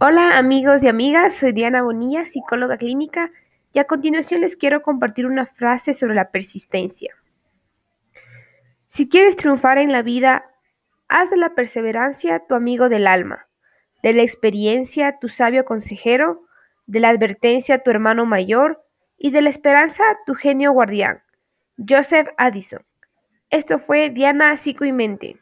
Hola amigos y amigas, soy Diana Bonilla, psicóloga clínica, y a continuación les quiero compartir una frase sobre la persistencia. Si quieres triunfar en la vida, haz de la perseverancia tu amigo del alma, de la experiencia tu sabio consejero, de la advertencia tu hermano mayor y de la esperanza tu genio guardián. Joseph Addison. Esto fue Diana Psico y Mente.